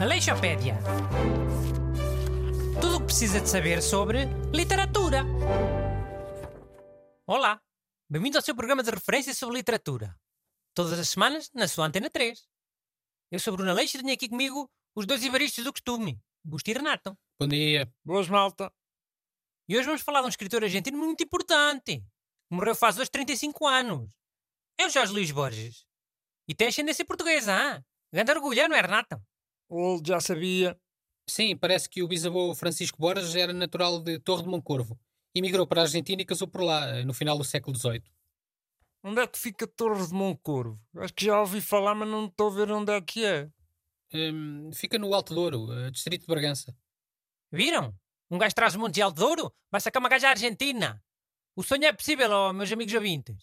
Aleixopédia. Tudo o que precisa de saber sobre literatura. Olá, bem-vindo ao seu programa de referência sobre literatura. Todas as semanas na sua Antena 3. Eu sou Bruno Aleixo e tenho aqui comigo os dois ivaristas do costume, Busto e Renato. Bom dia. Boas, malta. E hoje vamos falar de um escritor argentino muito importante, que morreu faz hoje 35 anos. É o Jorge Luís Borges. E tem ascendência portuguesa, ah? Grande orgulho, não é, Renato? O já sabia. Sim, parece que o bisavô Francisco Borges era natural de Torre de Moncorvo. Emigrou para a Argentina e casou por lá, no final do século XVIII. Onde é que fica Torre de Moncorvo? Acho que já ouvi falar, mas não estou a ver onde é que é. Hum, fica no Alto Douro, eh, distrito de Bragança. Viram? Um gajo traz o Monte de Alto Douro, vai sacar uma gaja à Argentina. O sonho é possível, oh, meus amigos ouvintes.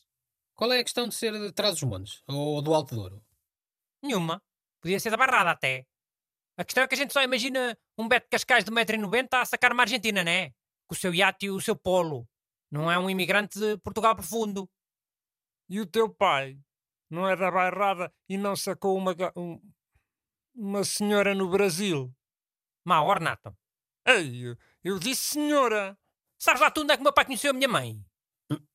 Qual é a questão de ser de trás dos montes? Ou do Alto Douro? Nenhuma. Podia ser da barrada até. A questão é que a gente só imagina um Beto Cascais de 1,90m a sacar uma Argentina, né? Com o seu iate e o seu polo. Não é um imigrante de Portugal profundo. E o teu pai? Não é da bairrada e não sacou uma, um, uma senhora no Brasil? Mau, Renato. Ei, eu, eu disse senhora. Sabes lá tu onde é que o meu pai conheceu a minha mãe?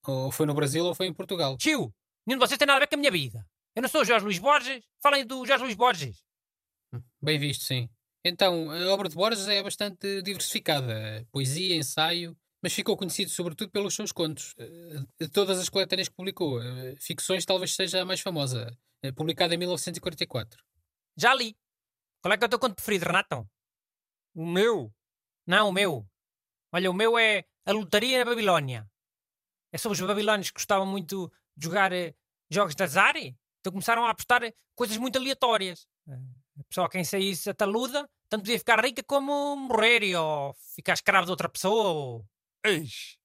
Ou foi no Brasil ou foi em Portugal. Tio, nenhum de vocês tem nada a ver com a minha vida. Eu não sou o Jorge Luís Borges. Falem do Jorge Luís Borges. Bem visto, sim. Então, a obra de Borges é bastante diversificada. Poesia, ensaio, mas ficou conhecido sobretudo pelos seus contos. De todas as coletâneas que publicou, Ficções talvez seja a mais famosa, publicada em 1944. Já li. Qual é que é o teu conto preferido, Renato? O meu? Não, o meu. Olha, o meu é A Lotaria na Babilónia. É sobre os babilónios que gostavam muito de jogar eh, jogos de azar. Então começaram a apostar coisas muito aleatórias. A pessoa quem saísse a taluda, tanto podia ficar rica como morrer ou ficar escravo de outra pessoa. Ou... Eis.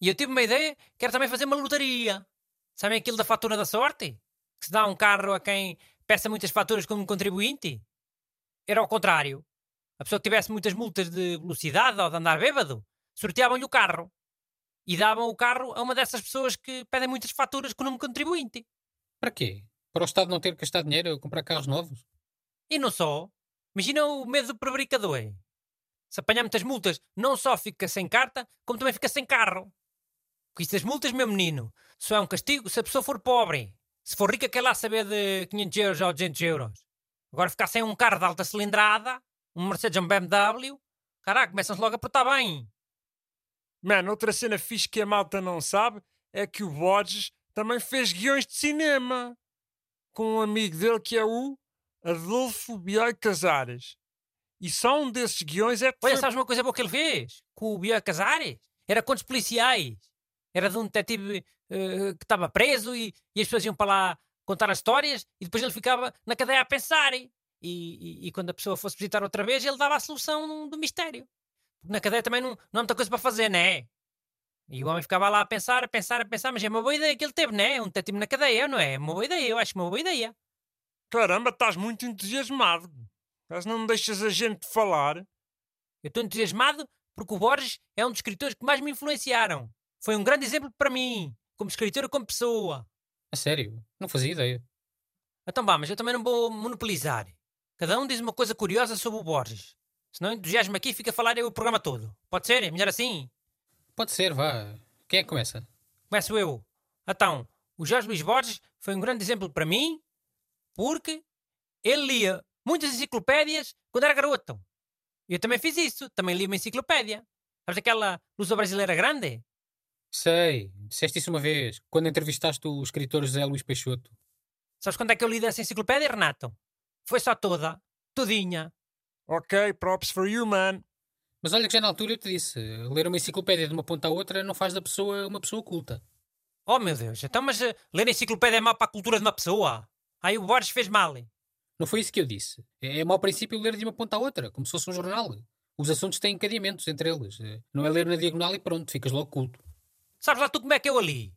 E eu tive uma ideia, quero também fazer uma lotaria. Sabem aquilo da fatura da sorte? Que se dá um carro a quem peça muitas faturas como contribuinte? Era ao contrário. A pessoa que tivesse muitas multas de velocidade ou de andar bêbado, sorteavam-lhe o carro. E davam o carro a uma dessas pessoas que pedem muitas faturas como contribuinte. Para quê? Para o Estado não ter que gastar dinheiro a comprar carros novos? E não só. Imagina o medo do prevaricador. Se apanhar muitas multas, não só fica sem carta, como também fica sem carro. Porque isso das multas, meu menino, só é um castigo se a pessoa for pobre. Se for rica, quer lá saber de 500 euros ou 200 euros. Agora ficar sem um carro de alta cilindrada, um Mercedes ou um BMW, caraca, começam-se logo a portar bem. Mano, outra cena fixe que a malta não sabe é que o Borges também fez guiões de cinema com um amigo dele que é o Adolfo Bioy Casares. E só um desses guiões é... Olha, sabes uma coisa boa que ele fez? Com o Bioy Casares? Era contos policiais. Era de um detetive uh, que estava preso e, e, as pessoas iam para lá contar as histórias e depois ele ficava na cadeia a pensar. E, e, e quando a pessoa fosse visitar outra vez, ele dava a solução do mistério. Porque na cadeia também não, não há muita coisa para fazer, não é? E o homem ficava lá a pensar, a pensar, a pensar, mas é uma boa ideia que ele teve, não é? Um detetive na cadeia, não é? É uma boa ideia, eu acho uma boa ideia. Caramba, estás muito entusiasmado. Mas não me deixas a gente falar. Eu estou entusiasmado porque o Borges é um dos escritores que mais me influenciaram. Foi um grande exemplo para mim, como escritor e como pessoa. A sério? Não fazia ideia. Então vá, mas eu também não vou monopolizar. Cada um diz uma coisa curiosa sobre o Borges. Se não entusiasmo aqui, fica a falar eu o programa todo. Pode ser? É melhor assim? Pode ser, vá. Quem é que começa? Começo eu. Então, o Jorge Luís Borges foi um grande exemplo para mim porque ele lia muitas enciclopédias quando era garoto. Eu também fiz isso, também li uma enciclopédia. Sabes aquela Lusa Brasileira Grande? Sei, disseste isso uma vez, quando entrevistaste o escritor José Luís Peixoto. Sabes quando é que eu li dessa enciclopédia, Renato? Foi só toda, todinha. Ok, props for you, man. Mas olha que já na altura eu te disse, ler uma enciclopédia de uma ponta à outra não faz da pessoa uma pessoa culta. Oh meu Deus, então mas uh, ler a enciclopédia é mau para a cultura de uma pessoa? Aí o Borges fez mal. Não foi isso que eu disse. É, é mau princípio ler de uma ponta à outra, como se fosse um jornal. Os assuntos têm encadeamentos entre eles. Não é ler na diagonal e pronto, ficas logo culto. Sabes lá tu como é que eu ali?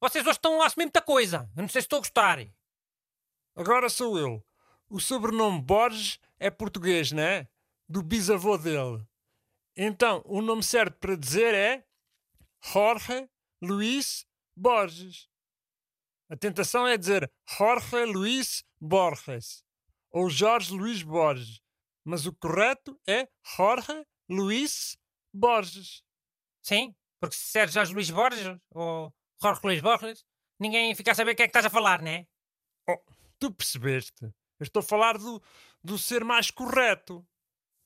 Vocês hoje estão a assumir muita coisa. Eu não sei se estou a gostar. Agora sou eu. O sobrenome Borges é português, não é? Do bisavô dele. Então, o nome certo para dizer é Jorge Luís Borges. A tentação é dizer Jorge Luís Borges ou Jorge Luís Borges, mas o correto é Jorge Luís Borges. Sim, porque se disseres Jorge Luís Borges ou Jorge Luís Borges, ninguém fica a saber o que é que estás a falar, não é? Oh, tu percebeste? Eu estou a falar do, do ser mais correto.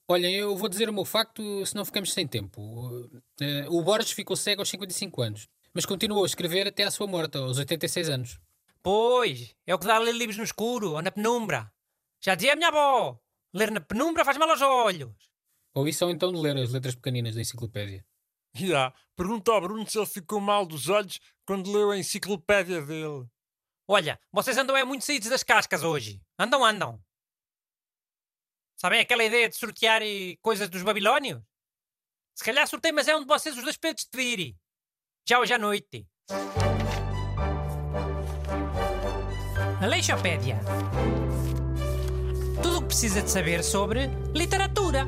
Olhem, eu vou dizer o meu facto, senão ficamos sem tempo. Uh, o Borges ficou cego aos 55 anos, mas continuou a escrever até à sua morte, aos 86 anos. Pois, é o que dá a ler livros no escuro ou na penumbra. Já dizia a minha avó, ler na penumbra faz mal aos olhos. Ou isso ou então de ler as letras pequeninas da enciclopédia. Já, yeah. pergunta ao Bruno se ele ficou mal dos olhos quando leu a enciclopédia dele. Olha, vocês andam é muito saídos das cascas hoje. Andam, andam. Sabem aquela ideia de sortear coisas dos babilónios? Se calhar sorteio, mas é um de vocês os dois pedidos de vir. Já hoje à noite. Aleixopédia. Tudo o que precisa de saber sobre literatura.